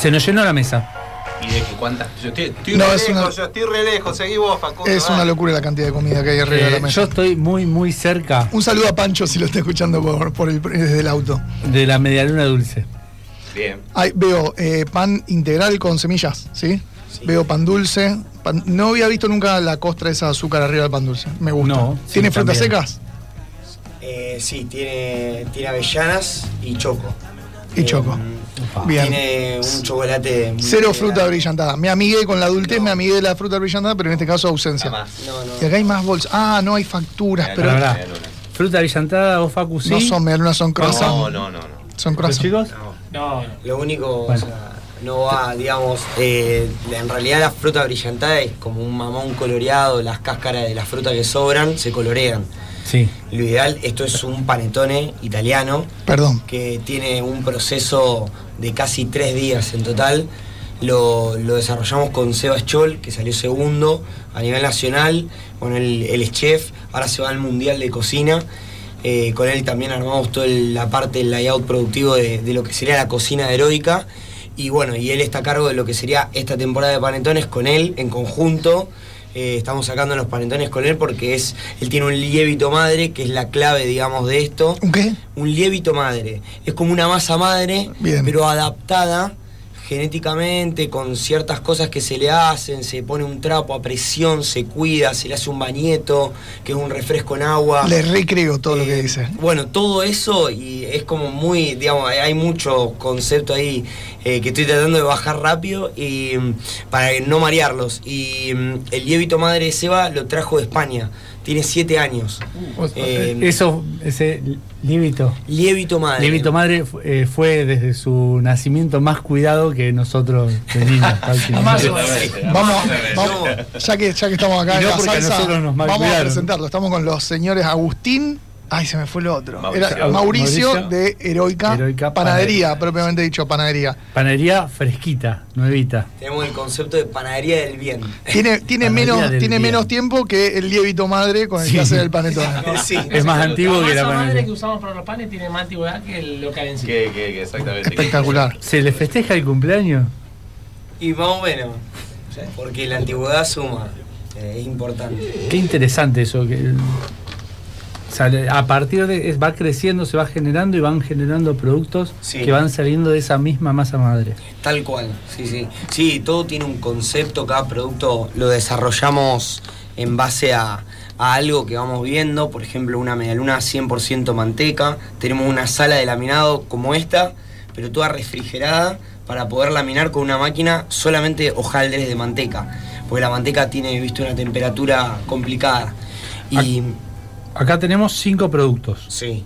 Se nos llenó la mesa. ¿Y de qué cuántas? Yo estoy, estoy No, re es lejos, una- yo estoy re lejos. Seguí vos, Facundo. Es una locura la cantidad de comida que hay arriba de la Eh, mesa. yo estoy muy, muy cerca Un saludo a Pancho si lo está escuchando por, por el, desde el auto. de la medialuna dulce. Bien. Ahí veo eh, pan integral con semillas, ¿sí? Veo pan dulce. pan- no había visto nunca la costra esa de azúcar arriba del pan dulce. Me gusta. No, sí, ¿Tiene frutas también. secas? Eh, sí, tiene, tiene avellanas y choco. Y choco. Bien. Tiene un chocolate. muy Cero fruta brillantada. Me amigué con la adultez, me amigué de la fruta brillantada, pero en este caso ausencia. No, no. Y acá hay más bolsas. Ah, no hay facturas, pero. Fruta brillantada, vos Facu, sí. no son medialunas, son croissant. No, no, no, no. Son ¿Los croissant. chicos? No, Lo único, Bueno. o sea, no va, digamos, eh, en realidad la fruta brillantada es como un mamón coloreado, las cáscaras de las frutas que sobran se colorean. Sí. Lo ideal, esto es un panetone italiano Perdón. que tiene un proceso de casi tres días en total. Lo, lo desarrollamos con Sebas Chol, que salió segundo a nivel nacional. Bueno, él, él es chef, ahora se va al Mundial de Cocina. Eh, con él también armamos toda el- la parte del layout productivo de, de lo que sería la cocina heroica. Y bueno, y él está a cargo de lo que sería esta temporada de panetones con él en conjunto. Eh, estamos sacando los panetones con él porque es él tiene un lievito madre, que es la clave, digamos, de esto ¿Un qué? un lievito madre. Es como una masa madre, Bien. pero adaptada genéticamente con ciertas cosas que se le hacen, se pone un trapo a presión, se cuida, se le hace un bañeto, que es un refresco en agua. Le recreo todo lo que Eh, dice. Bueno, todo eso y es como muy, digamos, hay- mucho concepto ahí eh, que estoy tratando de bajar rápido y mm, para no marearlos. Y mm, el lievito madre de Seba lo trajo de España, tiene siete años. Eh, Eso, ese lievito. lievito madre. Lievito madre eh, fue desde su nacimiento más cuidado que nosotros de niños. Vamos, ya, que, ya que estamos acá Y en no la salsa, nosotros nos vamos a presentarlo. Estamos con los señores Agustín. Ay, se me fue el otro. Mauricio. Era Mauricio, Mauricio. de Heroica, Heroica Panadería, Panadería. propiamente dicho, Panadería. Panadería fresquita, nuevita. Tenemos el concepto de panadería del bien. Tiene, tiene, Panadería menos, del tiene bien. menos tiempo que el lievito madre con el Sí. que hace el panetone. Sí. Es más antiguo la que la masa madre que panadería. usamos para los panes tiene más antigüedad que el local en sí. Que, que, que exactamente. Espectacular. ¿Se le festeja el cumpleaños? Y más o menos, porque la antigüedad suma, eh, es importante. Qué interesante eso. Que, o sea, a partir de. es- va creciendo, se va generando y van generando productos Sí. que van saliendo de esa misma masa madre. Tal cual, sí, sí. Sí, todo tiene un concepto, cada producto lo desarrollamos en base a, a algo que vamos viendo, por ejemplo, una medialuna 100% manteca, tenemos una sala de laminado como esta, pero toda refrigerada para poder laminar con una máquina solamente hojaldres de manteca, porque la manteca tiene, visto, una temperatura complicada. Y Acá tenemos cinco productos. sí,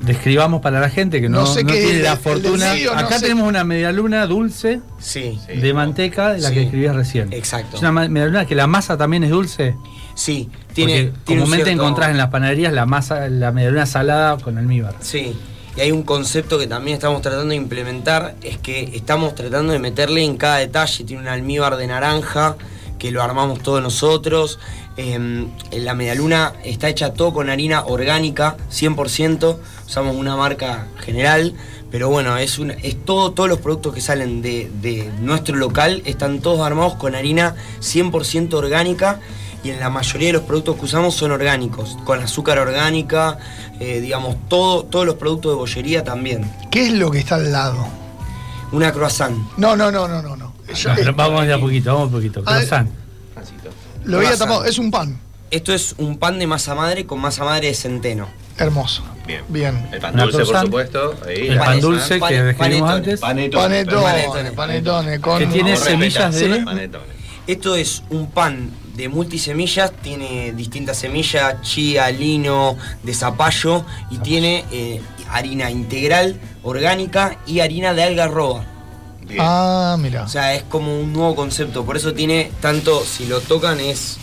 Describamos para la gente que no, No sé no qué tiene la fortuna. no Acá sé. tenemos una medialuna dulce sí, Sí. de manteca, de la Sí. que escribías recién. exacto. Es una medialuna que la masa también es dulce. Sí, Porque tiene, tiene comúnmente cierto- encontrás en las panaderías la masa, la medialuna salada con almíbar. Sí, y hay un concepto que también estamos tratando de implementar, es que estamos tratando de meterle en cada detalle, tiene un almíbar de naranja, que lo armamos todos nosotros, eh, la medialuna está hecha todo con harina orgánica, 100%, usamos una marca general, pero bueno, es, todo, todos los productos que salen de, de nuestro local están todos armados con harina 100% orgánica y en la mayoría de los productos que usamos son orgánicos, con azúcar orgánica, eh, digamos, todo, todos los productos de bollería también. ¿Qué es lo que está al lado? Una croissant. No, no, no, no, no. no. Yo- No, eh, pero vamos de a poquito, vamos a poquito. Croissant. Lo había tapado. Es un pan. Esto es un pan de masa madre con masa madre de centeno. Hermoso. Bien. Bien. El pan Una dulce, por croissant. supuesto. Ahí, El la pan cosa. dulce pan- que describimos panetone. antes. Panetone. Panetone, Panetone. panetone, con. Que tiene Vamos a semillas de- Panetone. Esto es un pan de multisemillas, tiene distintas semillas, chía, lino, de zapallo y tiene eh, harina integral, orgánica y harina de algarroba. Bien. Ah, mira. O sea, es como un nuevo concepto, por eso tiene tanto, si lo tocan es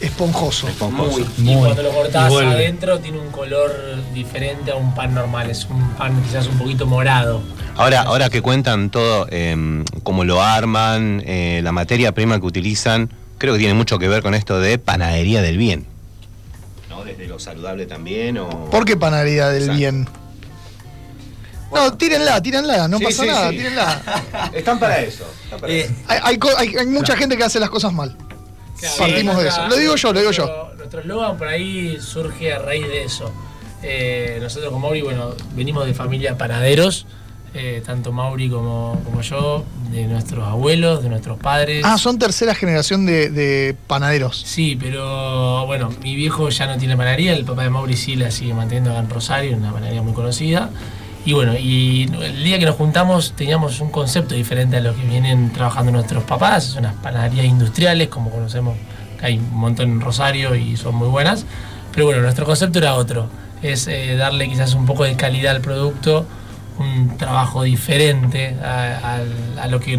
Esponjoso. muy... Y Muy. cuando lo cortás Y adentro tiene un color diferente a un pan normal. Es un pan quizás un poquito morado. Ahora, ahora que cuentan todo, eh, cómo lo arman, eh, la materia prima que utilizan, creo que tiene mucho que ver con esto de panadería del bien. ¿No? Desde lo saludable también o... ¿Por qué panadería del Exacto. bien? No, tírenla, tírenla, no Sí, pasa sí, nada, sí. tírenla. Están para eso. están para Eh, eso. Hay, mucha gente que hace las cosas mal. Claro, Partimos de eso. Lo digo yo, lo digo yo. nuestro- Nuestro eslogan por ahí surge a raíz de eso. Eh, nosotros con Mauri, bueno, venimos de familia panaderos, eh, tanto Mauri como, como yo, de nuestros abuelos, de nuestros padres. Ah, son tercera generación de, de panaderos. Sí, pero bueno, mi viejo ya no tiene panadería, el papá de Mauri sí la sigue manteniendo acá en Rosario, una panadería muy conocida. Y bueno, y el día que nos juntamos teníamos un concepto diferente a lo que vienen trabajando nuestros papás, son unas panaderías industriales, como conocemos, que hay un montón en Rosario y son muy buenas. Pero bueno, nuestro concepto era otro, es eh, darle quizás un poco de calidad al producto, un trabajo diferente a, a- a lo que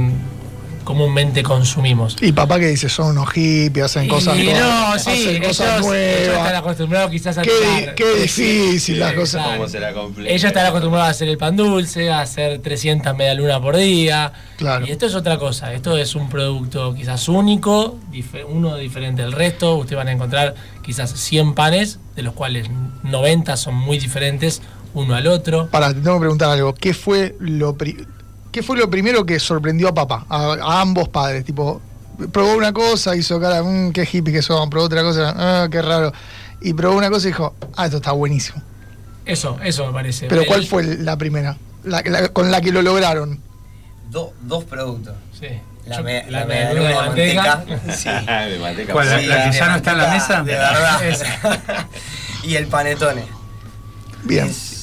comúnmente consumimos. Y papá que dice, son unos hippies, hacen cosas, Y todas- no, sí, hacen ellos, cosas ellos están nuevas. acostumbrados quizás a Qué, qué difícil las cosas. ¿Cómo se la? Ellos están acostumbrados a hacer el pan dulce, a hacer 300 medialunas por día. Claro. Y esto es otra cosa. Esto es un producto quizás único, uno diferente al resto. Ustedes van a encontrar quizás 100 panes, de los cuales 90 son muy diferentes uno al otro. Para, te tengo que preguntar algo. ¿Qué fue lo, pri- ¿qué fue lo primero que sorprendió a papá? A, a ambos padres. Tipo, probó una cosa, hizo cara, mmm, qué hippie que son. Probó otra cosa, ah, qué raro. Y probó una cosa y dijo, ah, esto está buenísimo. Eso, eso me parece. Pero ¿cuál fue la primera? La- la- con la que lo lograron. do- dos productos. Sí. La, me- la de de manteca. manteca. Sí. Ah, de manteca. ¿Cuál? La- Sí, la que de ya no está en la mesa? De verdad. Y el panetone. Bien. Es-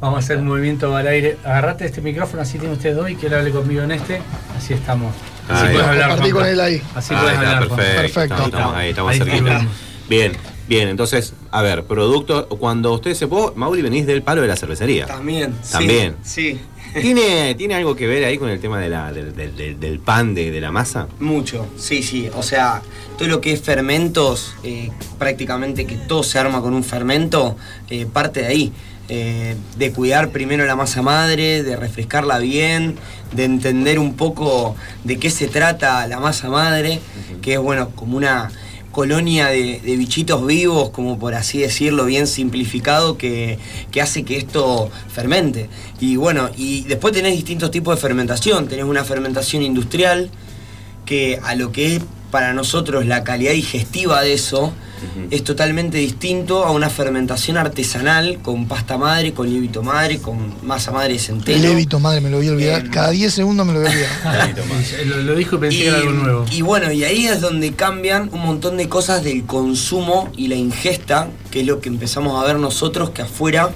Vamos a hacer un movimiento al aire. Agarrate este micrófono, así tiene usted dos y que él hable conmigo en este. Así estamos. Así Ahí. puedes hablar. Con él ahí. Así Ah, puedes está, hablar. Perfecto. Perfecto. Estamos, estamos ahí, estamos Ahí cerquita. estamos. Bien, bien. Entonces, a ver, producto. Cuando usted se puso, Mauri, venís del palo de la cervecería. También. También. Sí. ¿Tiene, ¿Tiene algo que ver ahí con el tema de la, del, del- del- del pan, de, de la masa? Mucho, sí, sí. O sea, todo lo que es fermentos, eh, prácticamente que todo se arma con un fermento, eh, parte de ahí. Eh, de cuidar primero la masa madre, de refrescarla bien, de entender un poco de qué se trata la masa madre, que es bueno, como una colonia de, de bichitos vivos, como por así decirlo, bien simplificado, que, que hace que esto fermente. Y bueno, y después tenés distintos tipos de fermentación. Tenés una fermentación industrial, que a lo que es para nosotros la calidad digestiva de eso es totalmente distinto a una fermentación artesanal con pasta madre, con lévito madre, con masa madre de centeno. Lévito, madre, me lo voy a olvidar. Cada 10 segundos me lo voy a olvidar. Lo, lo dijo y pensé que era algo nuevo. y bueno, y ahí es donde cambian un montón de cosas del consumo y la ingesta, que es lo que empezamos a ver nosotros, que afuera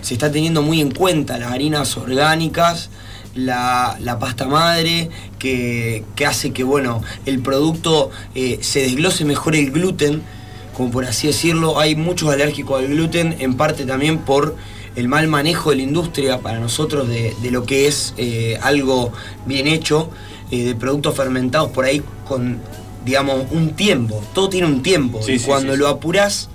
se está teniendo muy en cuenta las harinas orgánicas, la, la pasta madre, que, que hace que bueno, el producto eh, se desglose mejor el gluten, como por así decirlo. Hay muchos alérgicos al gluten, en parte también por el mal manejo de la industria para nosotros de, de lo que es eh, algo bien hecho, eh, de productos fermentados por ahí con, digamos, un tiempo. Todo tiene un tiempo. Sí, y sí, cuando sí, lo sí. apurás,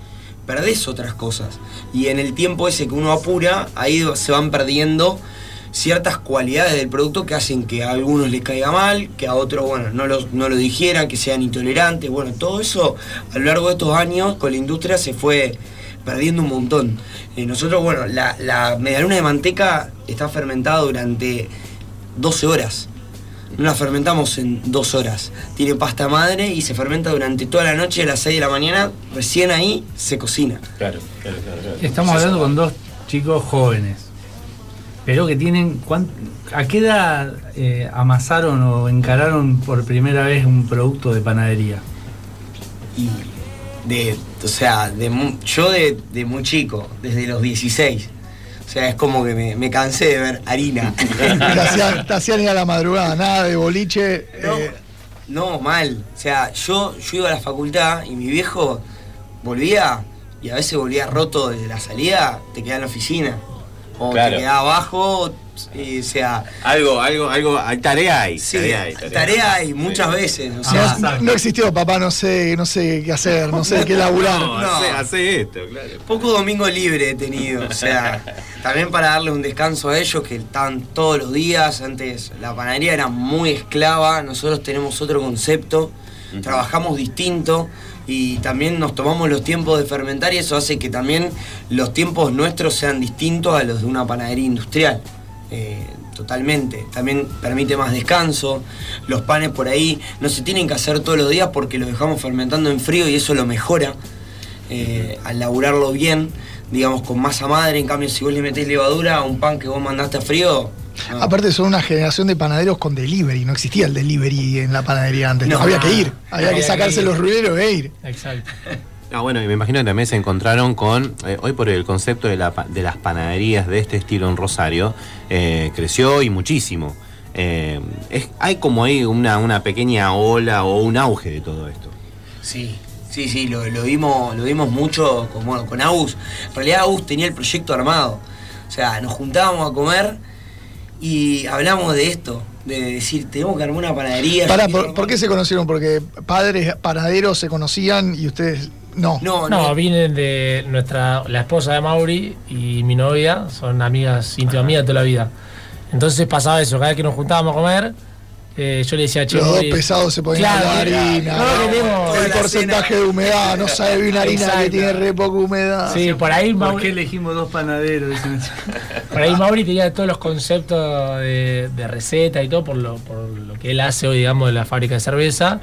perdés otras cosas. Y en el tiempo ese que uno apura, ahí se van perdiendo ciertas cualidades del producto que hacen que a algunos les caiga mal, que a otros, bueno, no lo, no lo digieran, que sean intolerantes. Bueno, todo eso a lo largo de estos años con la industria se fue perdiendo un montón. Eh, nosotros, bueno, la, la medialuna de manteca está fermentada durante 12 horas. No la fermentamos en dos horas. Tiene pasta madre y se fermenta durante toda la noche a las 6 de la mañana. Recién ahí se cocina. Claro, claro, claro. Estamos hablando con dos chicos jóvenes, pero que tienen. ¿A qué edad eh, amasaron o encararon por primera vez un producto de panadería? Y de, o sea, de, mu- yo de, de muy chico, desde los 16. O sea, es como que me, me cansé de ver harina. Te hacían, te hacían ir a la madrugada, nada de boliche. No, eh, no, mal. O sea, yo, yo iba a la facultad y mi viejo volvía y a veces volvía roto de la salida, te quedaba en la oficina. O Claro. te quedaba abajo, y, o sea, Algo, algo, algo, hay tarea hay. sí, tarea hay, tarea hay muchas Sí. veces. O no, sea, no- no existió, papá, no sé, no sé qué hacer, no sé qué laburar. No, No. Hace, hace esto, claro. poco domingo libre he tenido, o sea, también para darle un descanso a ellos que están todos los días, antes la panadería era muy esclava, nosotros tenemos otro concepto, trabajamos distinto y también nos tomamos los tiempos de fermentar y eso hace que también los tiempos nuestros sean distintos a los de una panadería industrial. eh, totalmente. También permite más descanso. Los panes por ahí no se tienen que hacer todos los días porque los dejamos fermentando en frío y eso lo mejora eh, al laburarlo bien, digamos con masa madre. En cambio, si vos le metés levadura a un pan que vos mandaste a frío. No. Aparte son una generación de panaderos con delivery, no existía el delivery en la panadería antes. No. había que ir, había Había que sacarse los ruleros e ir. Exacto. Ah, bueno, y me imagino que también se encontraron con, eh, hoy por el concepto de, la de las panaderías de este estilo en Rosario, eh, creció y muchísimo. Eh, es- hay como ahí una, una pequeña ola o un auge de todo esto. Sí, sí, sí, lo, lo vimos, lo vimos mucho con, bueno, con Agus. En realidad Agus tenía el proyecto armado. O sea, nos juntábamos a comer y hablamos de esto, de decir, tenemos que armar una panadería. Pará, ¿por, qué se conocieron? Porque padres panaderos se conocían y ustedes no. No, No, no, vienen de nuestra, la esposa de Mauri y mi novia, son amigas, íntimas mías de toda la vida. Entonces pasaba eso, cada vez que nos juntábamos a comer, eh, yo le decía, che, Los dos pesados se ponían Claro, la harina. no, el porcentaje de humedad, no sabe bien una harina que tiene re poca humedad. Sí, por ahí ¿Por Mauri, qué elegimos dos panaderos? Por ahí Mauri tenía todos los conceptos de, de receta y todo por lo, por lo que él hace hoy, digamos, de la fábrica de cerveza.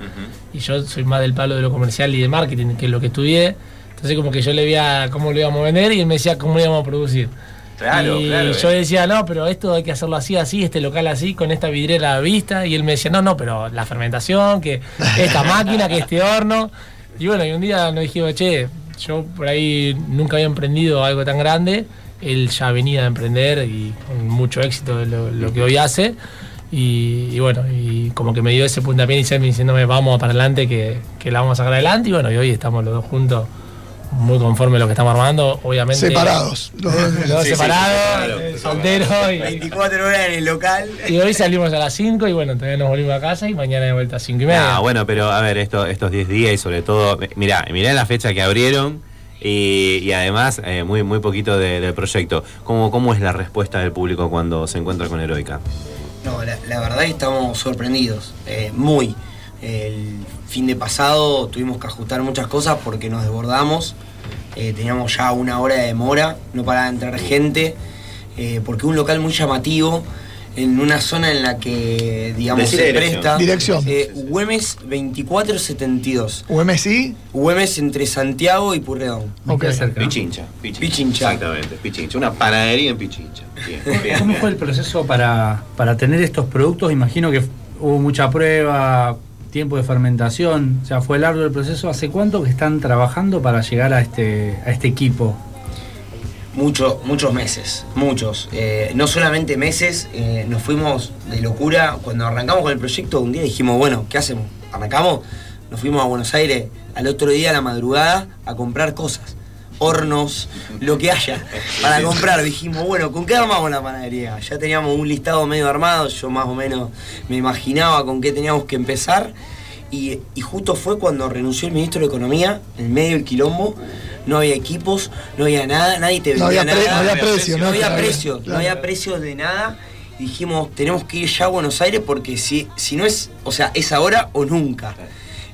Y yo soy más del palo de lo comercial y de marketing, que es lo que estudié. Entonces como que yo le veía cómo lo íbamos a vender y él me decía cómo lo íbamos a producir. Claro, y claro, yo eh. decía, no, pero esto hay que hacerlo así, así, este local así, con esta vidriera a la vista. Y él me decía, no, no, pero la fermentación, que esta máquina, que este horno. Y bueno, y un día nos dijimos, che, yo por ahí nunca había emprendido algo tan grande. Él ya venía a emprender y con mucho éxito lo que hoy hace. Y, y bueno, y como que me dio ese puntapié inicial diciéndome, vamos para adelante, que, que la vamos a sacar adelante. Y bueno, y hoy estamos los dos juntos, muy conformes a lo que estamos armando. Obviamente. Separados. Los dos. Los dos Sí, sí, separados, claro. eh, solteros. Y, 24 horas en el local. y hoy salimos a las 5 y bueno, todavía nos volvimos a casa y mañana de vuelta a 5 y media. Ah, bueno, pero a ver, esto, estos 10 días y sobre todo, mirá, mirá la fecha que abrieron y, y además eh, muy, muy poquito de- del proyecto. ¿Cómo, ¿Cómo es la respuesta del público cuando se encuentra con Heroica? No, la, la verdad que estamos sorprendidos, eh, muy. El fin de pasado tuvimos que ajustar muchas cosas porque nos desbordamos. Eh, teníamos ya una hora de demora, no paraba de entrar gente, eh, porque un local muy llamativo, en una zona en la que, digamos, se presta. Dirección. Eh, Güemes 2472. UMSI, Güemes entre Santiago y Purredón. Me Ok. queda cerca. Pichincha, Pichincha. Pichincha. Exactamente, Pichincha. Una panadería en Pichincha. Bien, bien, ¿Cómo bien. fue el proceso para, para tener estos productos? Imagino que hubo mucha prueba, tiempo de fermentación, o sea, fue largo el proceso. ¿Hace cuánto que están trabajando para llegar a este, a este equipo? Mucho, muchos meses, muchos. Eh, no solamente meses, eh, nos fuimos de locura. Cuando arrancamos con el proyecto, un día dijimos, bueno, ¿qué hacemos? ¿Arrancamos? Nos fuimos a Buenos Aires al otro día a la madrugada a comprar cosas. Hornos, lo que haya, para comprar. Dijimos, bueno, ¿con qué armamos la panadería? Ya teníamos un listado medio armado, yo más o menos me imaginaba con qué teníamos que empezar. Y, y justo fue cuando renunció el ministro de Economía, en medio del quilombo, no había equipos, no había nada, nadie te no vendía había, pre- nada. no había precio. No había Claro, precios, no había precios de nada. Y dijimos, tenemos que ir ya a Buenos Aires porque si, si no es, o sea, es ahora o nunca.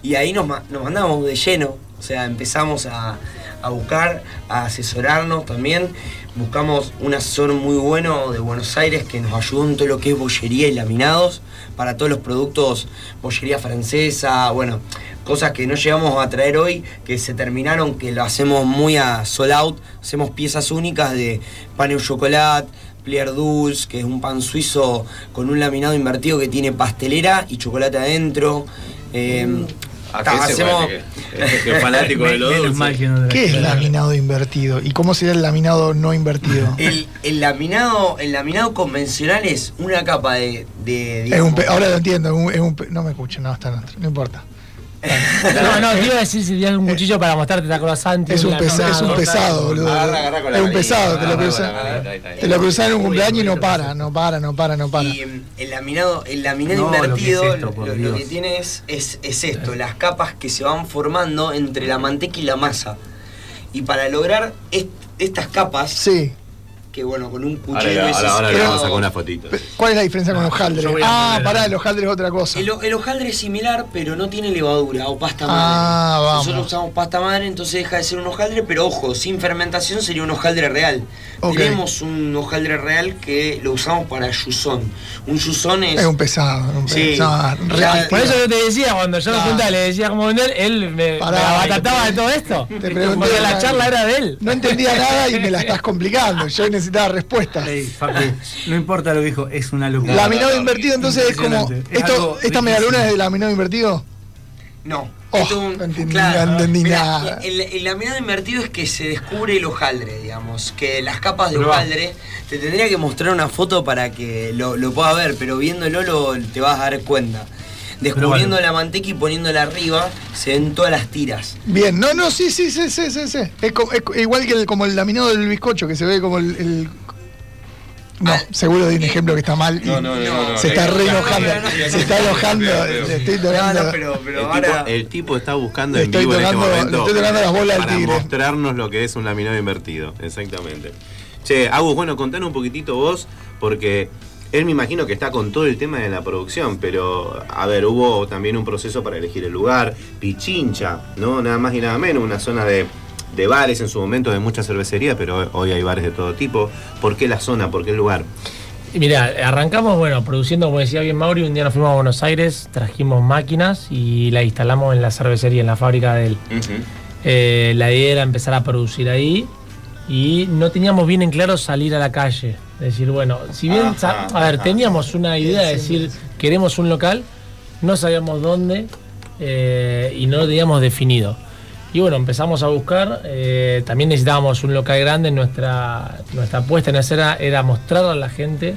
Y ahí nos, nos mandamos de lleno, o sea, empezamos a, a buscar, a asesorarnos también. Buscamos un asesor muy bueno de Buenos Aires que nos ayudó en todo lo que es bollería y laminados para todos los productos, bollería francesa, bueno, cosas que no llegamos a traer hoy, que se terminaron, que lo hacemos muy a sold out, hacemos piezas únicas de pan au chocolate, plier dulce, que es un pan suizo con un laminado invertido que tiene pastelera y chocolate adentro. Eh, Ah, ta, hacemos- que- que fanático de lo Menos dulce. mal que no ¿Qué es laminado invertido? ¿Y cómo sería el laminado no invertido? el, el laminado, el laminado convencional es una capa de. de, Es un pe- ahora lo entiendo, es un- es un pe- no me escuchan, no, está otro, no importa. No, no, te iba a decir si tenías un cuchillo para mostrarte la croissant. Es un, pesa- es un pesado, boludo. Agarra, agarra con la es un pesado, te lo cruzan. Te lo cruzan en un cumpleaños y no para, no para, no para, no para. Y em, el laminado, el laminado No, lo que es invertido esto, por lo, lo Dios. que tiene es, es, es esto, las capas que se van formando entre la manteca y la masa. Y para lograr est- estas capas, Sí, que bueno, con un Ahora, cuchillo ahora, ahora le ese vamos a sacar una fotito. ¿Cuál es la diferencia con los yo hojaldre? Ah, pará, el hojaldre es otra cosa. El, el hojaldre es similar, pero no tiene levadura o pasta madre. Ah, vamos. Nosotros usamos pasta madre, entonces deja de ser un hojaldre, pero ojo, sin fermentación sería un hojaldre real. Ok. Tenemos un hojaldre real que lo usamos para yuzón. Un yuzón es. Es un pesado, un Sí. pesado. Real. Por eso yo te decía, cuando yo me Claro. juntaba, le decía cómo vender, él me, Pará, me abatataba de todo esto. Te pregunté, Porque la charla era de él. No entendía nada y me la estás complicando. Yo necesitaba respuestas. No importa lo que dijo, es una locura. Laminado invertido, entonces es como. Es Esto, algo ¿Esta medialuna es de laminado invertido? No. Oh, esto es un- no entendí claro, nada, no entendí mirá, nada. El, el laminado invertido es que se descubre el hojaldre, digamos. Que las capas de hojaldre. Te tendría que mostrar una foto para que lo, lo puedas ver, pero viéndolo lo, te vas a dar cuenta. Descubriendo la manteca y poniéndola arriba, se ven todas las tiras. Bien, no, no, sí, sí, sí, sí, sí. sí. Es, co- es co- igual que el, como el laminado del bizcocho, que se ve como el. el- No, Ah, seguro de un ejemplo que está mal. y No, no, no, se no, está no, re no, enojando. no, no, no, Se está no, enojando. estoy tocando. pero, pero el, ahora. tipo, el tipo está buscando en estoy vivo tocando- en este momento estoy tocando las bolas al para tigre. mostrarnos lo que es un laminado invertido. Exactamente. Che, Agus, bueno, contanos un poquitito vos, porque él me imagino que está con todo el tema de la producción, pero a ver, hubo también un proceso para elegir el lugar, Pichincha, ¿no? Nada más y nada menos, una zona de, de bares en su momento, de mucha cervecería, pero hoy hay bares de todo tipo. ¿Por qué la zona? ¿Por qué el lugar? Y mira, arrancamos, bueno, produciendo, como decía bien Mauri, un día nos fuimos a Buenos Aires, trajimos máquinas y la instalamos en la cervecería, en la fábrica de él. Eh, la idea era empezar a producir ahí y no teníamos bien en claro salir a la calle. Decir, bueno, si bien, Ajá, sa- a ver, ajá. teníamos una idea de decir, queremos un local, no sabíamos dónde eh, y no lo teníamos definido. Y bueno, empezamos a buscar, eh, también necesitábamos un local grande, nuestra, nuestra apuesta en escena era mostrar a la gente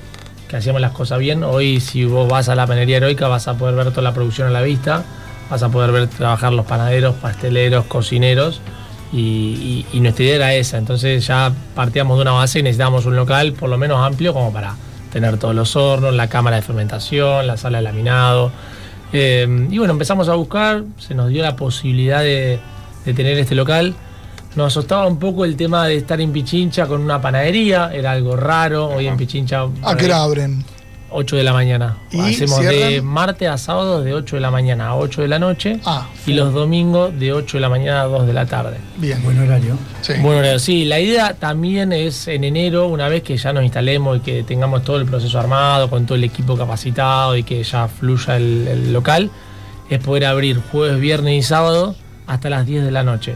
que hacíamos las cosas bien. Hoy si vos vas a la panería heroica vas a poder ver toda la producción a la vista, vas a poder ver trabajar los panaderos, pasteleros, cocineros y, y- y nuestra idea era esa. Entonces ya partíamos de una base y necesitábamos un local por lo menos amplio como para tener todos los hornos, la cámara de fermentación, la sala de laminado. Eh, y bueno, empezamos a buscar, se nos dio la posibilidad de, de tener este local. Nos asustaba un poco el tema de estar en Pichincha con una panadería, era algo raro. Hoy en Pichincha. ¿A qué hora abren? 8 de la mañana. ¿Y Hacemos de martes a sábado de 8 de la mañana a 8 de la noche. Ah, y los domingos de 8 de la mañana a 2 de la tarde. bien. Buen horario. Sí. Bueno, horario. sí, la idea también es en enero, una vez que ya nos instalemos y que tengamos todo el proceso armado, con todo el equipo capacitado y que ya fluya el, el local, es poder abrir jueves, viernes y sábado hasta las 10 de la noche.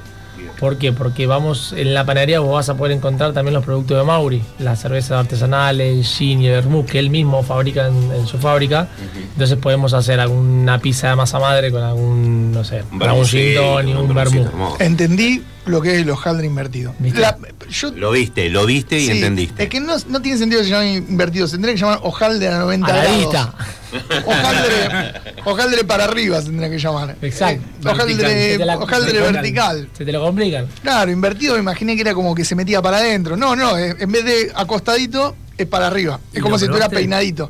¿Por qué? Porque vamos en la panadería vos vas a poder encontrar también los productos de Mauri, las cervezas artesanales, gin y vermouth que él mismo fabrica en, en su fábrica. Entonces podemos hacer alguna pizza de masa madre con algún, no sé, Un algún gin tonic, un vermouth. Entendí lo que es el hojaldre invertido. ¿Viste? La- yo- Lo viste, lo viste y sí, entendiste. Es que no, no tiene sentido que se llame invertido, se tendría que llamar hojaldre a 90 A la grados. vista. Hojaldre, hojaldre para arriba se tendría que llamar. Exacto. Eh, hojaldre Se te la- hojaldre se te- vertical. Se te lo complican. Claro, invertido me imaginé que era como que se metía para adentro. No, no, eh, en vez de acostadito, es para arriba. ¿Y Es como si estuviera peinadito.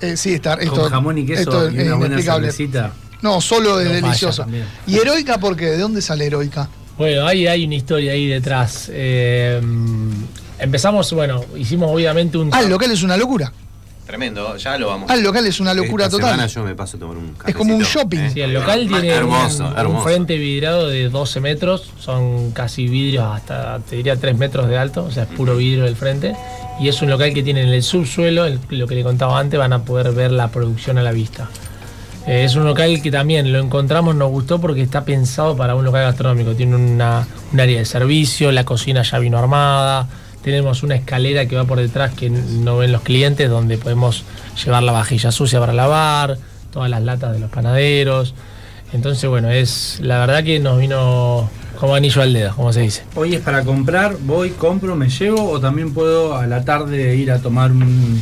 Eh, sí, está, esto, Con jamón y queso esto y es una buena inexplicable. cervecita. No, solo es No también. ¿Y heroica por qué? ¿De dónde sale heroica? Bueno, ahí hay una historia ahí detrás. Eh, empezamos, bueno, hicimos obviamente un. Ah, el local es una locura. Tremendo, ya lo vamos Ah, el local es una locura Esta total. yo me paso a tomar un Es como un shopping. ¿eh? Sí, el local tiene hermoso, un, un hermoso. frente vidrado de 12 metros, son casi vidrios hasta, te diría, 3 metros de alto, o sea, es puro vidrio del frente. Y es un local que tiene en el subsuelo, el- lo que le contaba antes, van a poder ver la producción a la vista. Es un local que también lo encontramos, nos gustó porque está pensado para un local gastronómico. Tiene una, un área de servicio, la cocina ya vino armada, tenemos una escalera que va por detrás que no ven los clientes, donde podemos llevar la vajilla sucia para lavar, todas las latas de los panaderos. Entonces, bueno, es la verdad que nos vino como anillo al dedo, como se dice. Hoy es para comprar, voy, compro, me llevo o también puedo a la tarde ir a tomar un...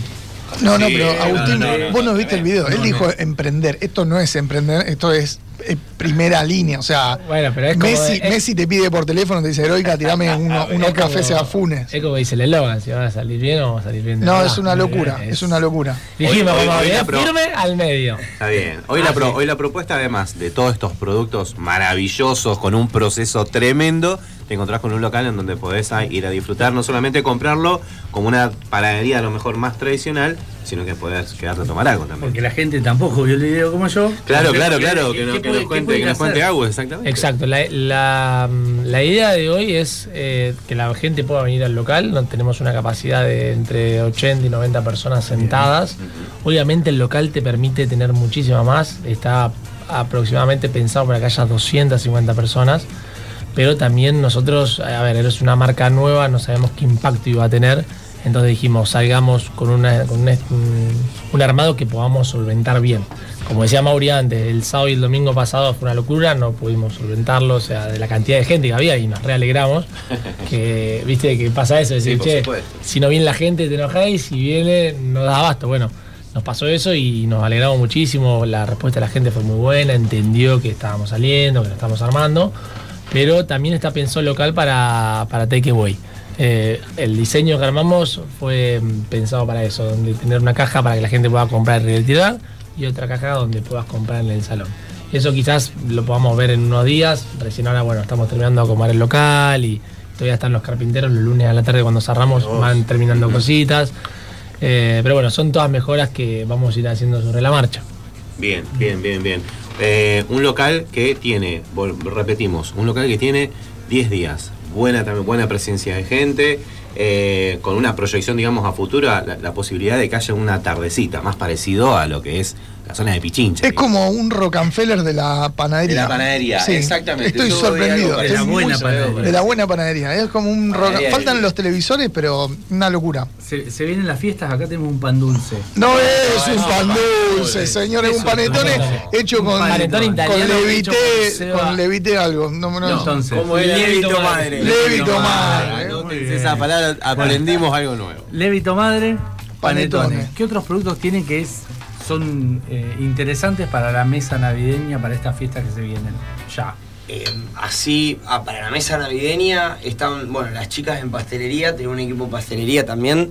No, no, pero Agustín, no, no, vos no viste el no, video. Él no, dijo emprender. Esto no es emprender, esto es, es primera línea. O sea, Bueno, pero es como Messi, de- es- Messi te pide por teléfono, te dice, Heroica, tirame uno- unos cafés a Funes. Es como dice el eslogan, si van a salir bien o vamos a salir bien. de No, es una locura, es una locura. Dijimos, Hoy- hoy- vamos hoy pro- firme al medio. Está bien. Hoy, la pro- hoy la propuesta, además de todos estos productos maravillosos con un proceso tremendo, te encontrás con un local en donde podés a- ir a disfrutar, no solamente comprarlo como una panadería a lo mejor más tradicional, sino que podés quedarte a tomar algo también. Porque la gente tampoco vio el video como yo. Claro, claro, ¿Qué- claro, que, no- que nos cuente, que nos algo, exactamente. Exacto, la, la, la idea de hoy es eh, que la gente pueda venir al local, no tenemos una capacidad de entre 80 y 90 personas sentadas. Obviamente el local te permite tener muchísima más, está aproximadamente pensado para que haya 250 personas, pero también nosotros, a ver, es una marca nueva, no sabemos qué impacto iba a tener, entonces dijimos, salgamos con, una, con un, armado que podamos solventar bien. Como decía Mauri antes, el sábado y el domingo pasado fue una locura, no pudimos solventarlo, o sea, de la cantidad de gente que había y nos realegramos. Que, viste, que pasa eso, decir, Sí, che, supuesto. si no viene la gente te enojáis, si viene no da abasto. Bueno, nos pasó eso y nos alegramos muchísimo, la respuesta de la gente fue muy buena, entendió que estábamos saliendo, que lo estábamos armando, pero también está pensado local para, para takeaway. Eh, el diseño que armamos fue mm, pensado para eso, donde tener una caja para que la gente pueda comprar y retirar y otra caja donde puedas comprar en el salón. Eso quizás lo podamos ver en unos días, recién ahora bueno, estamos terminando de acomodar el local y todavía están los carpinteros los lunes a la tarde cuando cerramos van terminando cositas. Eh, pero bueno, son todas mejoras que vamos a ir haciendo sobre la marcha. Bien, bien, bien, bien. Eh, un local que tiene, repetimos, un local que tiene 10 días, buena buena presencia de gente, eh, con una proyección, digamos, a futuro, la posibilidad de que haya una tardecita, más parecido a lo que es la zona de Pichincha. Es como un Rockefeller de la panadería. De la panadería, Sí, exactamente. Estoy Yo sorprendido. de la buena panadería. De la buena panadería. Es como un roca- Faltan los televisores, pero una locura. Se, se vienen las fiestas, acá tenemos un pan dulce. No es un no, pan dulce, dulce. señor, es un panetone hecho con, con hecho levité, con ceba. con levité algo. No, no, No, entonces, ¿Cómo era? Lévito madre. Lévito madre. esa palabra, aprendimos algo nuevo. Lévito Madre. Panetone. ¿Qué otros productos tienen que es, son eh, interesantes para la mesa navideña, para estas fiestas que se vienen? Ya. Eh, así, ah, para la mesa navideña, están, bueno, las chicas en pastelería, tenemos un equipo de pastelería también,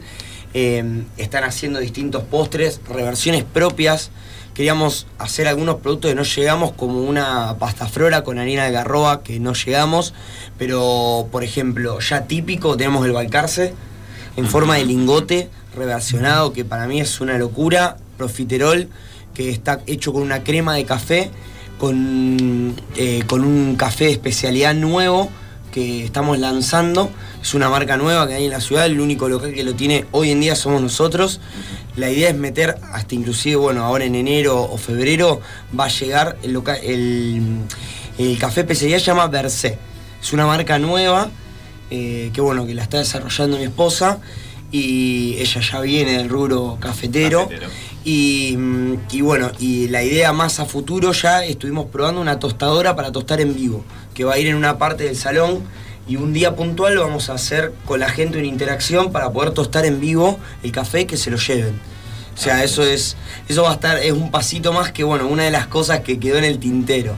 eh, están haciendo distintos postres, reversiones propias. Queríamos hacer algunos productos que no llegamos, como una pasta flora con harina de garroba, que no llegamos, pero por ejemplo, ya típico, tenemos el balcarce en forma de lingote reversionado, que para mí es una locura, profiterol, que está hecho con una crema de café, con, eh, con un café de especialidad nuevo que estamos lanzando. Es una marca nueva que hay en la ciudad, el único local que lo tiene hoy en día somos nosotros. La idea es meter hasta inclusive, bueno, ahora en enero o febrero va a llegar el, local, el, café especialidad se llama Versé. Es una marca nueva eh, que bueno, que la está desarrollando mi esposa y ella ya viene del rubro. Cafetero. Y, mm, y bueno, y la idea más a futuro ya estuvimos probando una tostadora para tostar en vivo, que va a ir en una parte del salón y un día puntual vamos a hacer con la gente una interacción para poder tostar en vivo el café que se lo lleven. O sea, eso es eso va a estar es un pasito más que bueno, una de las cosas que quedó en el tintero.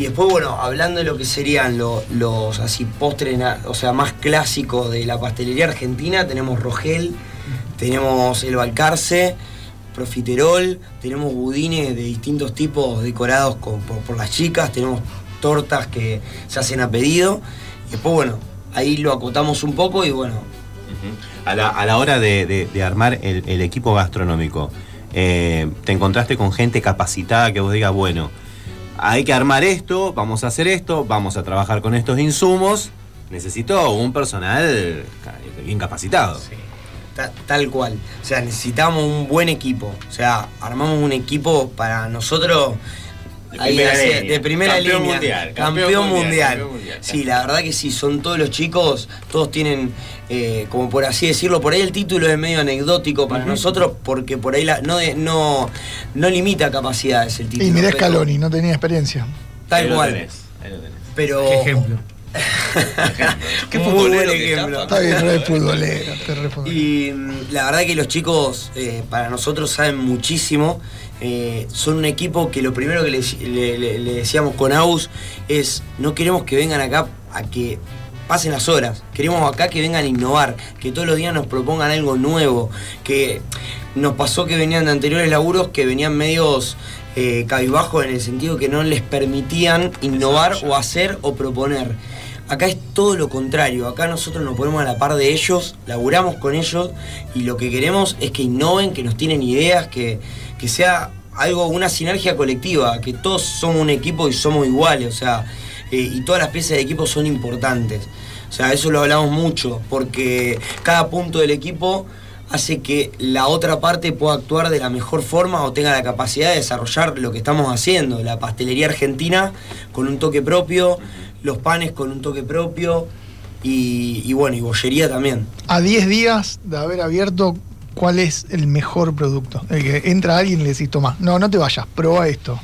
Y después, bueno, hablando de lo que serían lo- los así postres, o sea, más clásicos de la pastelería argentina, tenemos Rogel, tenemos el Balcarce, Profiterol, tenemos budines de distintos tipos decorados con- por, por las chicas, tenemos tortas que se hacen a pedido. Y después, bueno, ahí lo acotamos un poco y bueno, A la, a la hora de, de- de armar el, el equipo gastronómico, eh, te encontraste con gente capacitada que vos digas, bueno, hay que armar esto, vamos a hacer esto, vamos a trabajar con estos insumos. Necesito un personal bien capacitado. Ta- tal cual. O sea, necesitamos un buen equipo. O sea, armamos un equipo para nosotros. De ahí primera línea. de primera Campeón línea. mundial, Campeón, campeón mundial. mundial, campeón mundial. Sí, la verdad que sí, son todos los chicos, todos tienen, eh, como por así decirlo, por ahí el título es medio anecdótico para nosotros, porque por ahí la, no, no, no limita capacidades el título. Y mirá pero- Scaloni, no tenía experiencia. Tal cual. tenés, ahí lo tenés. Pero. ¿Qué ejemplo? Qué Muy buen futbolero que ejemplo. Está bien, re futbolero, está re futbolero. Y mm, la verdad que los chicos eh, para nosotros saben muchísimo. Eh, son un equipo que lo primero que le, le- le- le decíamos con Aus es no queremos que vengan acá a que pasen las horas, queremos acá que vengan a innovar, que todos los días nos propongan algo nuevo, que nos pasó que venían de anteriores laburos que venían medios eh, cabizbajos en el sentido que no les permitían innovar o hacer o proponer. Acá es todo lo contrario, acá nosotros nos ponemos a la par de ellos, laburamos con ellos y lo que queremos es que innoven, que nos tienen ideas, que, que sea algo, una sinergia colectiva, que todos somos un equipo y somos iguales, o sea, eh, y todas las piezas del equipo son importantes. O sea, eso lo hablamos mucho, porque cada punto del equipo hace que la otra parte pueda actuar de la mejor forma o tenga la capacidad de desarrollar lo que estamos haciendo. La pastelería argentina con un toque propio, los panes con un toque propio y, y bueno, y bollería también. A 10 días de haber abierto, ¿cuál es el mejor producto? El que entra alguien y le decís, toma, no, no te vayas, prueba esto.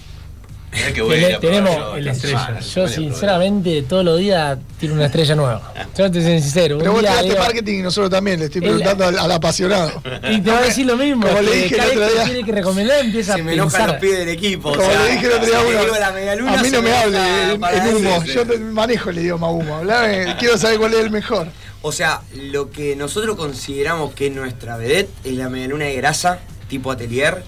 Que voy tenemos yo el esta estrella. semana. Yo sinceramente todos los días tiro una estrella nueva. Yo te soy sincero. Pero vos tiraste digo- marketing y nosotros también, le estoy El- preguntando al, al apasionado. Y te va a decir lo mismo. Como le que dije el otro que día. tiene que recomendar empieza Se a me enojan pensar. los pibes del equipo. o Como sea, le dije el otro día uno, la a mí no me hable en, humo, yo manejo el idioma humo. Hablame, quiero saber cuál es el mejor. O sea, lo que nosotros consideramos que es nuestra vedette es la medialuna de grasa, tipo atelier,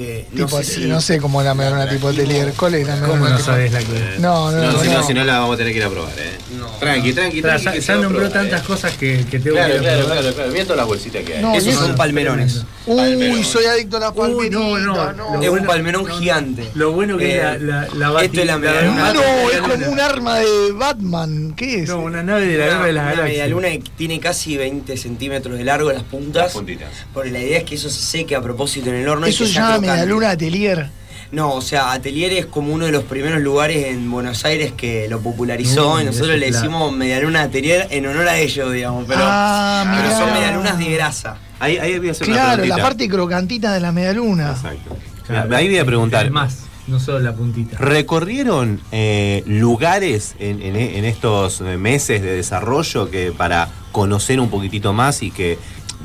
que no Tipo, sé si... no sé cómo la medaluna tipo atelier. ¿Cuál es la ¿Cómo no tipo- sabes la que No, no, No, no. si no, no. si no la vamos a tener que ir a probar, eh. No. Tranqui, tranqui, tranqui. ya, ya nombró probar, tantas eh. cosas que, que tengo Claro, que claro, claro, claro. Mira todas las bolsitas que hay. No, Esos son palmerones. Uy, soy adicto a la Uy, palmerita. no, no, no. Es un palmerón gigante. Lo bueno que Eh, es la, la, la esto es la medialuna. Ah, la- no, la- es como un arma de Batman. ¿Qué es? No, una nave de la Una, guerra de las una galaxias. medialuna que tiene casi 20 centímetros de largo las puntas. Las puntitas. Porque la idea es que eso se seque a propósito en el horno. y Eso que se medaluna atelier. No, o sea, Atelier es como uno de los primeros lugares en Buenos Aires que lo popularizó y nosotros le claro. decimos medialuna Atelier en honor a ellos, digamos, pero, Ah, pero son medialunas de grasa. Ahí, ahí voy a hacer una Claro, la parte crocantita de la medaluna. Exacto. Claro, ahí voy a preguntar. más, no solo la puntita. ¿Recorrieron eh, lugares en, en- en estos eh, meses de desarrollo que para conocer un poquitito más y que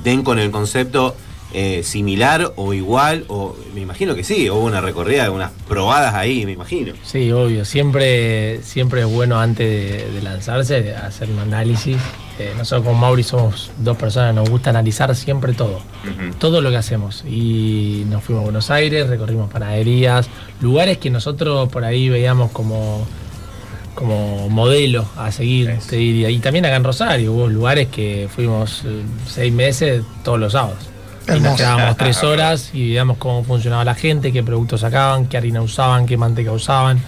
den con el concepto eh, similar o igual? O me imagino que sí, hubo una recorrida, unas probadas ahí, me imagino. Sí, obvio. Siempre, siempre es bueno antes de, de lanzarse de hacer un análisis. Eh, nosotros con Mauri somos dos personas nos gusta analizar siempre todo. Todo lo que hacemos. Y nos fuimos a Buenos Aires, recorrimos panaderías, lugares que nosotros por ahí veíamos como, como modelo a seguir, te diría. Y también acá en Rosario, hubo lugares que fuimos eh, seis meses todos los sábados. Y nos quedábamos tres horas y veíamos cómo funcionaba la gente, qué productos sacaban, qué harina usaban, qué manteca usaban,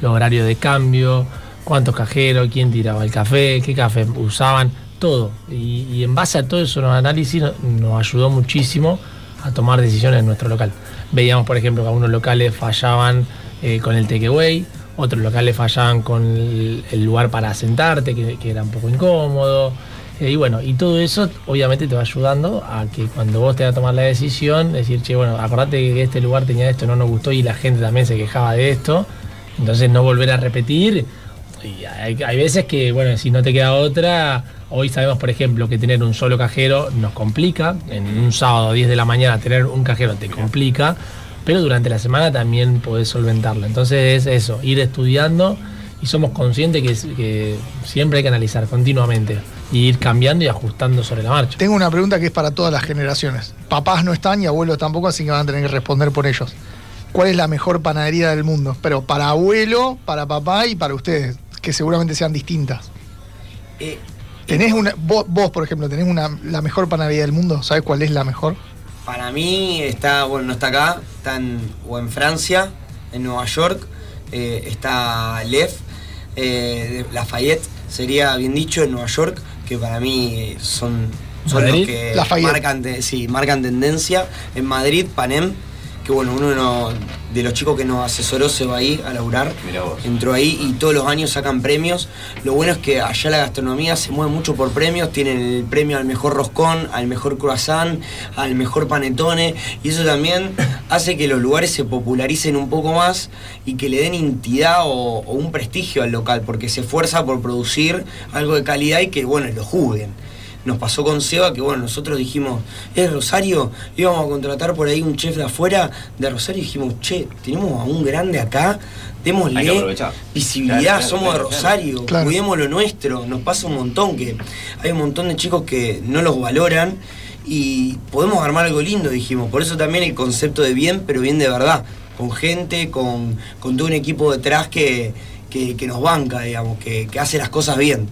los horarios de cambio, cuántos cajeros, quién tiraba el café, qué café usaban, todo. Y, y en base a todo eso, los análisis no- nos ayudó muchísimo a tomar decisiones en nuestro local. Veíamos, por ejemplo, que algunos locales fallaban eh, con el takeaway, otros locales fallaban con el, el lugar para sentarte, que, que era un poco incómodo. Eh, y bueno, y todo eso obviamente te va ayudando a que cuando vos te vas a tomar la decisión, decir, che, bueno, acordate que este lugar tenía esto, no nos gustó y la gente también se quejaba de esto, entonces no volver a repetir. Hay, veces que, bueno, si no te queda otra, hoy sabemos, por ejemplo, que tener un solo cajero nos complica, en un sábado a 10 de la mañana tener un cajero te complica, pero durante la semana también podés solventarlo. Entonces es eso, ir estudiando y somos conscientes que siempre hay que analizar continuamente y ir cambiando y ajustando sobre la marcha. Tengo una pregunta que es para todas las generaciones. Papás no están y abuelos tampoco, así que van a tener que responder por ellos. ¿Cuál es la mejor panadería del mundo? Pero para abuelo, para papá y para ustedes, que seguramente sean distintas. Eh, ¿Tenés una, vos, vos, por ejemplo, tenés una, la mejor panadería del mundo? ¿Sabes cuál es la mejor? Para mí está, bueno, no está acá, está en, o en Francia, en Nueva York, eh, está Lev, eh, Lafayette, sería bien dicho, en Nueva York, que para mí son, son los que marcan, te- sí, marcan tendencia. En Madrid, Panem, que bueno, uno de los- de los chicos que nos asesoró se va ahí a laburar. Entró ahí y todos los años sacan premios. Lo bueno es que allá la gastronomía se mueve mucho por premios. Tienen el premio al mejor roscón, al mejor croissant, al mejor panetone. Y eso también hace que los lugares se popularicen un poco más y que le den entidad o, o un prestigio al local, porque se esfuerza por producir algo de calidad y que, bueno, lo juzguen. Nos pasó con Seba que, bueno, nosotros dijimos, es Rosario, íbamos a contratar por ahí un chef de afuera de Rosario y dijimos, che, tenemos a un grande acá, démosle visibilidad, Claro, claro, somos de Rosario, Claro. cuidemos lo nuestro, nos pasa un montón que hay un montón de chicos que no los valoran y podemos armar algo lindo, dijimos, por eso también el concepto de bien, pero bien de verdad, con gente, con, con todo un equipo detrás que, que, que nos banca, digamos, que, que hace las cosas bien.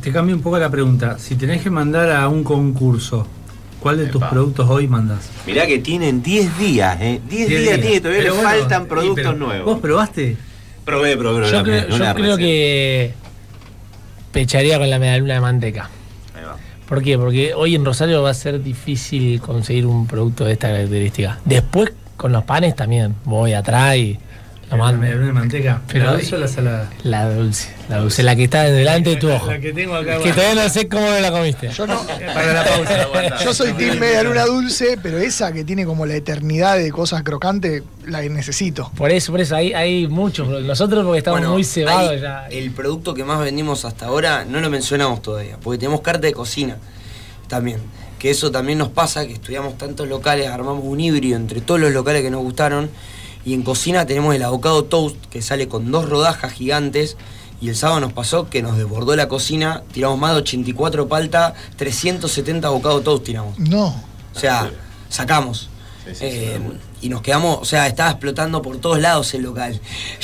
Te cambio un poco la pregunta. Si tenés que mandar a un concurso, ¿cuál de tus productos hoy mandás? Mirá que tienen 10 días, ¿eh? 10 Diez días, tiene, todavía Pero le bueno, faltan productos pero, nuevos. ¿Vos probaste? Probé, probé, probé. Yo creo, yo creo receta. que pecharía con la medaluna de manteca. Ahí va. ¿Por qué? Porque hoy en Rosario va a ser difícil conseguir un producto de esta característica. Después con los panes también. Voy atrás y lo La medialuna de manteca. Pero- ¿La dulce o la salada? La dulce, la dulce, la que está delante de tu ojo. La que tengo acá. Que todavía no sé cómo la comiste. Yo no. Para la pausa. Yo soy team media luna dulce, pero esa que tiene como la eternidad de cosas crocantes, la necesito. Por eso, por eso, hay, hay muchos. Nosotros porque estamos Bueno, muy cebados ya. El producto que más vendimos hasta ahora no lo mencionamos todavía, porque tenemos carta de cocina también. Que eso también nos pasa, que estudiamos tantos locales, armamos un híbrido entre todos los locales que nos gustaron. Y en cocina tenemos el avocado toast, que sale con dos rodajas gigantes. Y el sábado nos pasó que nos desbordó la cocina, tiramos más de 84 palta, 370 avocado toast tiramos. No. O sea, sacamos. Sí, sí, Eh, y nos quedamos, o sea, estaba explotando por todos lados el local.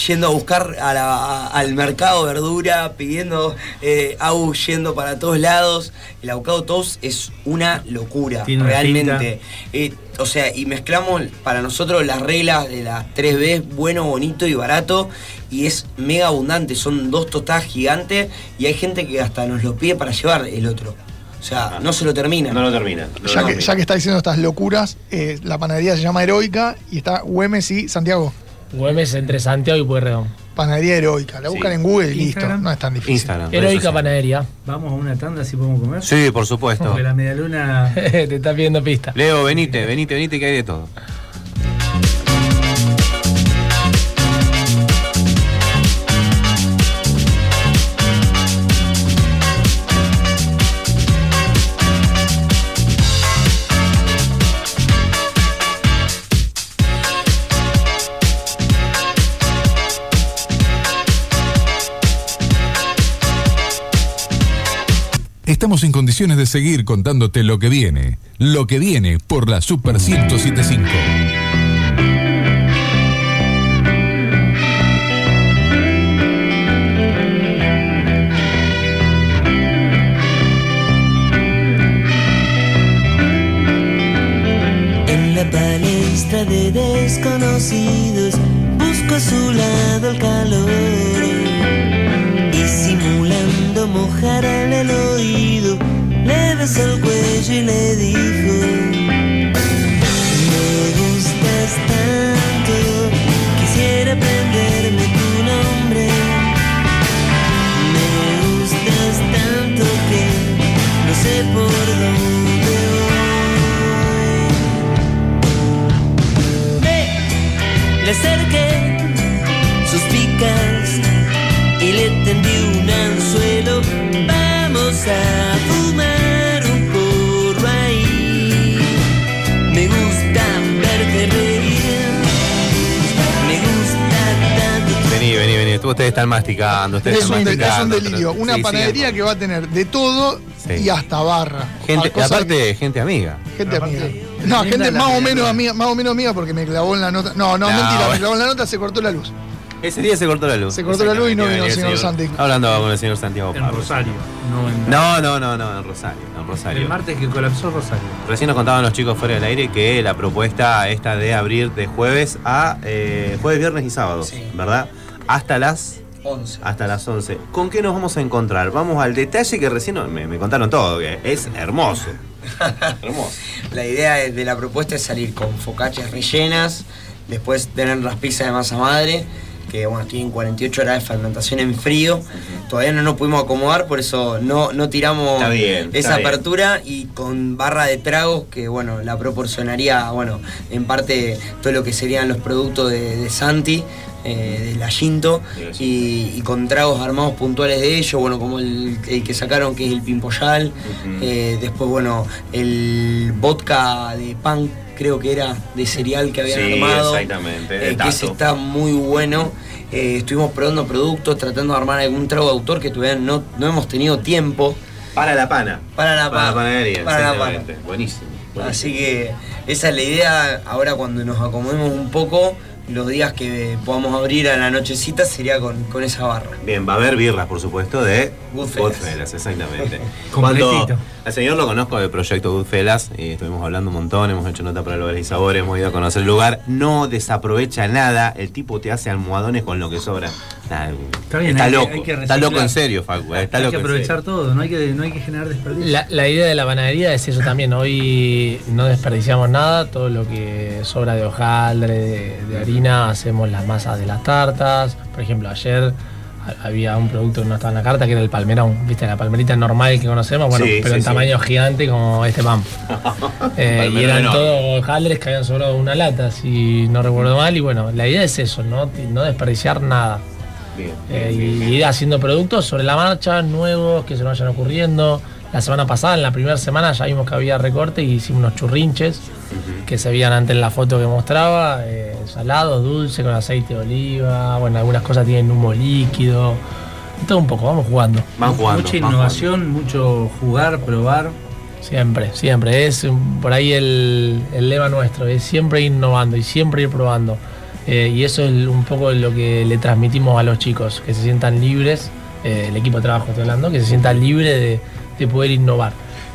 Yendo a buscar a la- a- al mercado verdura, pidiendo eh, au yendo para todos lados. El avocado toast es una locura, Tiene realmente. O sea, y mezclamos para nosotros las reglas de las 3B, bueno, bonito y barato. Y es mega abundante, son dos tostadas gigantes y hay gente que hasta nos lo pide para llevar el otro. O sea, no se lo termina. No lo termina. no lo Ya que, termina. ya que está diciendo estas locuras, eh, la panadería se llama Heroica y está Güemes y Santiago. Güemes entre Santiago y Pueyrredón. Panadería Heroica. La buscan Sí. en Google y listo. No es tan difícil. Instagram. Heroica. Panadería. Vamos a una tanda si podemos comer. Sí, por supuesto. Porque la medialuna. Te está pidiendo pista. Leo, venite, venite, venite, que hay de todo. Estamos en condiciones de seguir contándote lo que viene. Lo que viene por la Super 1075. En la palestra de desconocidos busco a su lado el calor besó el cuello y le dijo Me gustas tanto, quisiera aprenderme tu nombre Me gustas tanto que no sé por dónde voy Me le acerqué suspicaz y le tendí un anzuelo. Vamos a Ustedes están masticando. Ustedes Es están un, es delirio. pero- Una sí, panadería que va a tener de todo Sí. y hasta barra. Gente, aparte, gente amiga. gente aparte, amiga. No, gente más o menos amiga, más o menos amiga porque me clavó en la nota. No, no, No, mentira, bueno. me clavó en la nota, se cortó la luz. Ese día se cortó la luz. Se cortó la luz y no vino el señor venía Santi. Hablando con el señor Santiago En. Rosario. No en. No, no, no, no, en Rosario. En Rosario. El martes que colapsó Rosario. Recién nos contaban los chicos fuera del aire que la propuesta esta de abrir de jueves a eh, jueves, viernes y sábado, Sí. ¿verdad? Hasta las 11. hasta las 11. ¿Con qué nos vamos a encontrar? Vamos al detalle que recién me, me contaron todo, que es hermoso. hermoso. La idea de de la propuesta es salir con focaccias rellenas, después tener las pizzas de masa madre, que bueno, tienen 48 horas de fermentación en frío. Todavía no nos pudimos acomodar, por eso no, no tiramos bien, esa bien. apertura y con barra de tragos que bueno, la proporcionaría, bueno, en parte todo lo que serían los productos de, de Santi. Eh, de la Shinto y, y con tragos armados puntuales de ellos, bueno, como el, el que sacaron que es el Pimpoyal, eh, después, bueno, el vodka de pan, creo que era de cereal que habían Sí, armado. exactamente, eh, que ese está muy bueno. Eh, estuvimos probando productos, tratando de armar algún trago de autor que todavía no, no hemos tenido tiempo. Para la pana. Para la Para la pana. panadería, Para la exactamente. Buenísimo. buenísimo. Así que esa es la idea. Ahora cuando nos acomodemos un poco, los días que podamos abrir a la nochecita sería con, con esa barra. Bien, va a haber birras, por supuesto, de Goodfellas. Goodfellas, exactamente. Cuando al señor lo conozco del proyecto Goodfellas, y estuvimos hablando un montón, hemos hecho nota para lugares y sabores, hemos ido a conocer el lugar, no desaprovecha nada, el tipo te hace almohadones con lo que sobra. Nah, Está bien, está hay que- loco, hay que está loco en serio, Facu, eh, está hay loco que aprovechar todo, no hay que, no hay que generar desperdicio. La, la idea de la panadería es eso también. Hoy no desperdiciamos nada. Todo lo que sobra de hojaldre, de, de harina, hacemos las masas de las tartas. Por ejemplo, ayer ha- había un producto que no estaba en la carta que era el palmerón. ¿Viste? La palmerita normal que conocemos, bueno, Sí, pero sí, en sí. tamaño gigante como este pan. Eh, y eran enorme. todos hojaldres que habían sobrado una lata, si no recuerdo mal. Y bueno, la idea es eso, no, no desperdiciar nada. Bien, Eh, bien, bien, y ir haciendo productos sobre la marcha, nuevos, que se nos vayan ocurriendo. La semana pasada, en la primera semana, ya vimos que había recorte y hicimos unos churrinches que se veían antes en la foto que mostraba, eh, salados, dulce, con aceite de oliva, bueno, algunas cosas tienen humo líquido, todo un poco, vamos jugando. Van jugando. Mucha van innovación, mucho jugar, probar. Siempre, siempre. Es por ahí el, el lema nuestro, es siempre ir innovando y siempre ir probando. Eh, y eso es un poco lo que le transmitimos a los chicos, que se sientan libres, eh, el equipo de trabajo estoy hablando, que se sientan libres de, de poder innovar.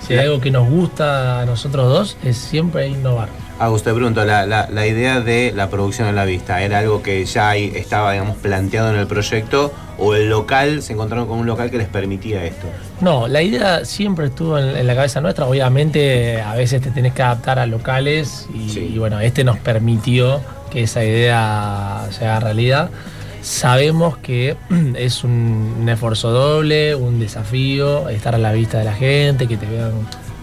Si hay algo que nos gusta a nosotros dos, es siempre innovar. Agus, te pregunto, la, la- la idea de la producción a la vista, ¿era algo que ya estaba, digamos, planteado en el proyecto o el local, se encontraron con un local que les permitía esto? No, la idea siempre estuvo en, en la cabeza nuestra. Obviamente, a veces te tenés que adaptar a locales y, Sí. y bueno, este nos permitió que esa idea se haga realidad. Sabemos que es un, esfuerzo doble, un desafío, estar a la vista de la gente, que te vean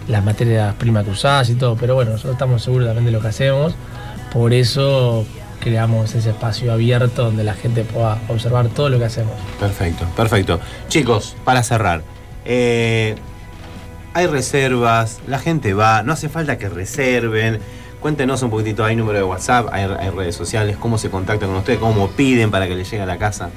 las materias primas que y todo, pero bueno, nosotros estamos seguros también de lo que hacemos, por eso creamos ese espacio abierto donde la gente pueda observar todo lo que hacemos. Perfecto, perfecto. Chicos, para cerrar, eh, hay reservas, la gente va, no hace falta que reserven. Cuéntenos un poquitito, hay número de WhatsApp, hay, redes sociales, cómo se contactan con ustedes, cómo piden para que les llegue a la casa.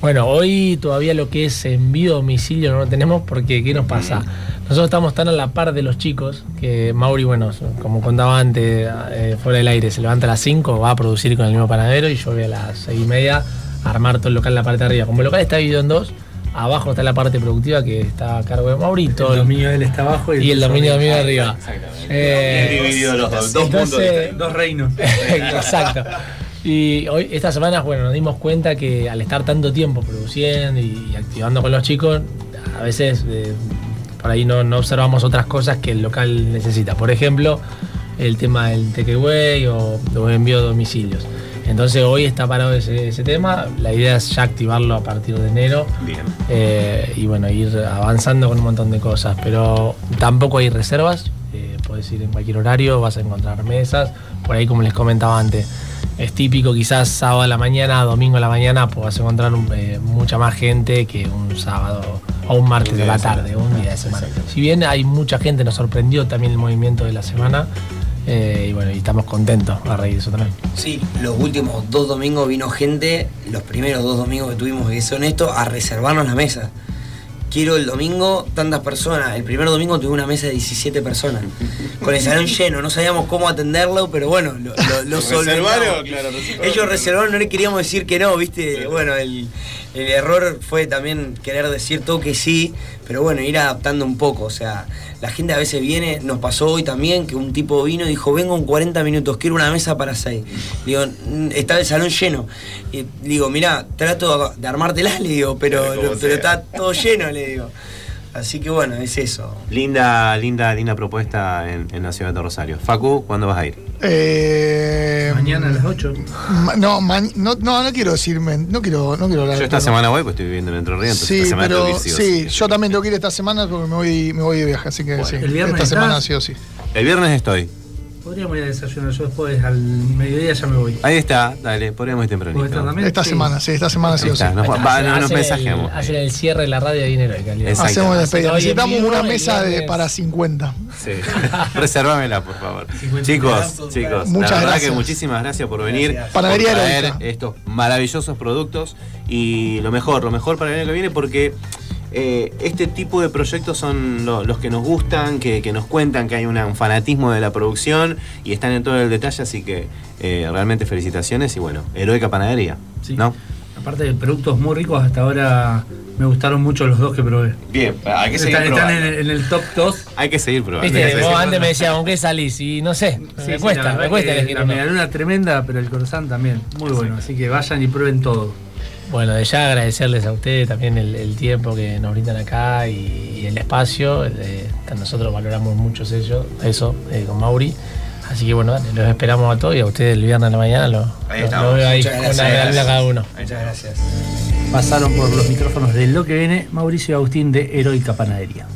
Bueno, hoy todavía lo que es envío a domicilio no lo tenemos porque ¿qué nos pasa? Nosotros estamos tan a la par de los chicos que Mauri, bueno, como contaba antes, eh, fuera del aire, se levanta a las 5, va a producir con el mismo panadero y yo voy a las 6 y media a armar todo el local en la parte de arriba. Como el local está dividido en dos, abajo está la parte productiva que está a cargo de Mauri y todo El dominio de él está abajo y el dominio mío arriba. Eh, Es dividido los dos, dos entonces- puntos. Dos reinos. Exacto. Y hoy, estas semanas, bueno, nos dimos cuenta que al estar tanto tiempo produciendo y activando con los chicos, a veces eh, por ahí no, no observamos otras cosas que el local necesita. Por ejemplo, el tema del takeaway o, o envío de domicilios. Entonces hoy está parado ese, ese tema. La idea es ya activarlo a partir de enero. Bien. Eh, y bueno, ir avanzando con un montón de cosas. Pero tampoco hay reservas. eh, puedes ir en cualquier horario, vas a encontrar mesas. Por ahí, como les comentaba antes, es típico quizás sábado a la mañana, domingo a la mañana, pues vas a encontrar un- eh, mucha más gente que un sábado o un martes de la tarde, un día de semana. Si bien hay mucha gente, nos sorprendió también el movimiento de la semana. Eh, y bueno, y estamos contentos a raíz de eso también. Sí, los últimos dos domingos vino gente, los primeros dos domingos que tuvimos, que son estos, a reservarnos la mesa. Quiero el domingo tantas personas. El primer domingo tuve una mesa de 17 personas. Con el salón lleno, no sabíamos cómo atenderlo, pero bueno, lo, lo, lo solventamos. Claro, Ellos reservaron, no le queríamos decir que no, viste. Bueno, el, el error fue también querer decir todo que sí, pero bueno, ir adaptando un poco. O sea, la gente a veces viene, nos pasó hoy también que un tipo vino y dijo, vengo en 40 minutos, quiero una mesa para seis. Digo, "Mm, está el salón lleno. Y digo, mira, trato de armártela, le digo, pero, pero está todo lleno, le digo. Así que bueno, es eso. Linda, linda, linda propuesta en, en la ciudad de Rosario. Facu, ¿cuándo vas a ir? Eh, Mañana a las 8. ma- no, ma- no, no, no quiero decirme, no quiero, no quiero hablar. Yo esta semana voy, pues estoy viviendo en Entre Ríos, entonces Sí, esta semana tengo pero que ir sí yo también tengo que ir esta semana porque me voy, me voy de viaje, así que sí. ¿el viernes esta semana sí o sí. El viernes estoy. Podríamos ir a desayunar. Yo después al mediodía ya me voy. Ahí está, dale, podríamos ir ¿Puedo tempranito. estar también? Esta Sí. semana, sí, esta semana sí o sí. está, nos, va- Hacen- nos hacen el- el cierre de la radio de dinero. de calidad. Exacto. Hacemos despedida. Necesitamos una el mesa de, para 50. Sí. Reservámela, por favor. 50 Chicos, chicos, Muchas la verdad gracias. que muchísimas gracias por venir, Gracias. Panadería por traer Heroica. estos maravillosos productos y lo mejor, lo mejor para el año que viene porque eh, este tipo de proyectos son lo- los que nos gustan, que, que nos cuentan que hay una- un fanatismo de la producción y están en todo el detalle, así que eh, realmente felicitaciones y bueno, heroica panadería. Sí. ¿No? Aparte de productos muy ricos, hasta ahora me gustaron mucho los dos que probé. Bien, hay que seguir Están, están probando. en, el- en el top 2. Hay que seguir probando. Viste, vos seguir antes me decías, ¿con qué salís? Y no sé, me Sí, sí, cuesta, me cuesta elegir La medialuna tremenda, pero el croissant también. Muy bueno. Así que vayan y prueben todo. Bueno, de ya agradecerles a ustedes también el, el tiempo que nos brindan acá y, y el espacio. eh, nosotros valoramos mucho eso, eso eh, con Mauri. Así que bueno, dale, los esperamos a todos y a ustedes el viernes de la mañana lo, Ahí lo- estamos. lo veo ahí Muchas con gracias, gracias. cada uno. Muchas gracias. Pasaron por los micrófonos de lo que viene Mauricio y Agustín de Heroica Panadería.